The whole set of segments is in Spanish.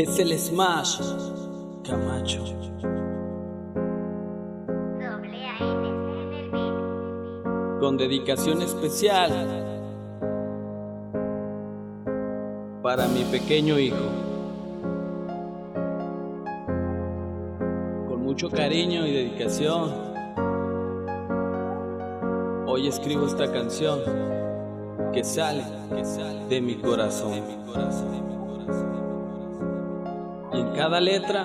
es el Smash Camacho. Con dedicación especial para mi pequeño hijo. Con mucho cariño y dedicación, hoy escribo esta canción que sale. De mi corazón. Cada letra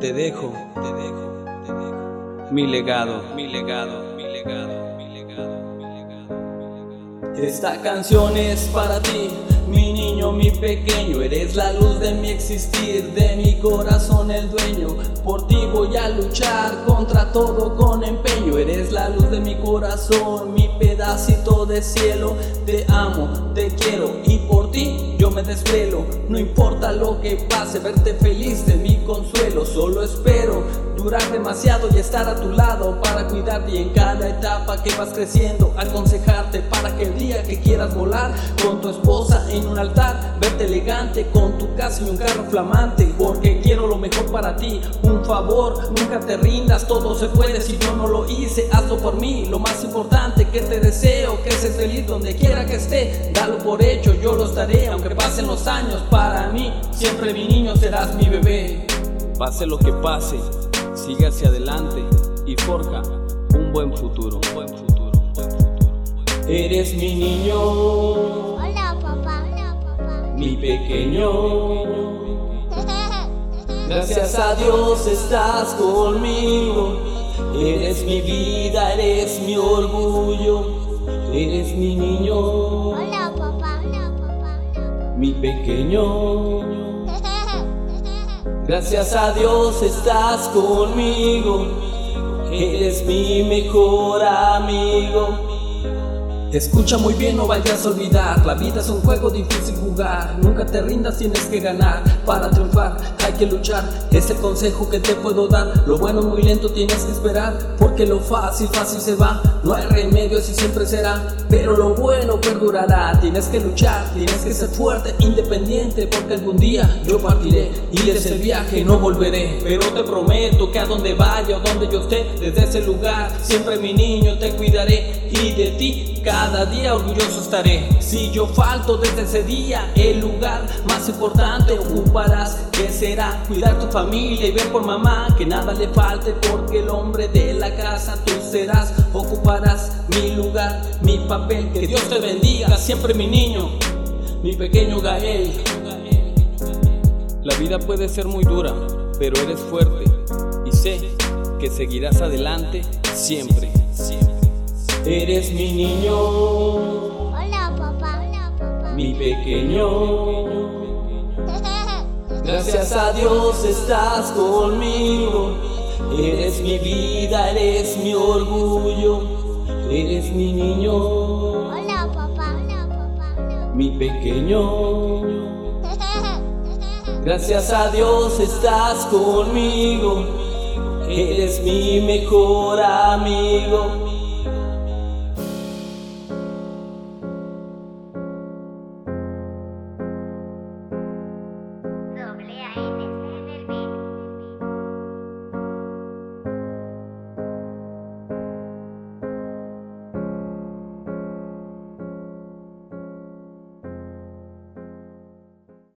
te dejo, te dejo, te dejo mi legado, mi legado, mi legado, mi legado, mi legado. Esta canción es para ti, mi niño, mi pequeño, eres la luz de mi existir, de mi corazón el dueño. Por ti voy a luchar contra todo con empeño, eres la luz de mi corazón, mi pedacito de cielo. Te amo, te quiero y por ti me desvelo, no importa lo que pase, verte feliz de mi consuelo, solo espero durar demasiado y estar a tu lado para cuidarte. Y en cada etapa que vas creciendo, aconsejarte para que el día que quieras volar con tu esposa en un altar, verte elegante con tu casa y un carro flamante, porque quiero lo mejor para ti, un favor, nunca te rindas, todo se puede. Si yo no lo hice, hazlo por mí, lo más importante que te deseo, que seas feliz donde quiera que esté, dalo por hecho, yo lo estaré, aunque pasen los años, para mí siempre mi niño serás mi bebé. Pase lo que pase, sigue hacia adelante y forja un buen futuro. Un buen futuro, un buen futuro. Eres mi niño. Hola papá, hola papá. Mi pequeño. Gracias a Dios estás conmigo. Eres mi vida, eres mi orgullo. Eres mi niño. Hola papá, hola papá. Mi pequeño. Gracias a Dios estás conmigo, eres mi mejor amigo. Escucha muy bien, no vayas a olvidar. La vida es un juego difícil jugar. Nunca te rindas, tienes que ganar. Para triunfar hay que luchar. Es el consejo que te puedo dar. Lo bueno muy lento tienes que esperar. Porque lo fácil, fácil se va. No hay remedio, así siempre será. Pero lo bueno perdurará. Tienes que luchar, tienes que ser fuerte, independiente. Porque algún día yo partiré. Y desde el viaje no volveré. Pero te prometo que a donde vaya o donde yo esté, desde ese lugar, siempre mi niño te cuidaré. Y de ti cada día orgulloso estaré. Si yo falto desde ese día, el lugar más importante ocuparás. Que será cuidar tu familia y ver por mamá que nada le falte. Porque el hombre de la casa tú serás. Ocuparás mi lugar, mi papel. Que Dios te bendiga, siempre mi niño, mi pequeño Gael. La vida puede ser muy dura, pero eres fuerte y sé que seguirás adelante siempre. Eres mi niño, Hola papá, hola papá. mi pequeño. Gracias a Dios estás conmigo. Eres mi vida, eres mi orgullo. Eres mi niño, Hola papá, hola papá. mi pequeño. Gracias a Dios estás conmigo. Eres mi mejor amigo.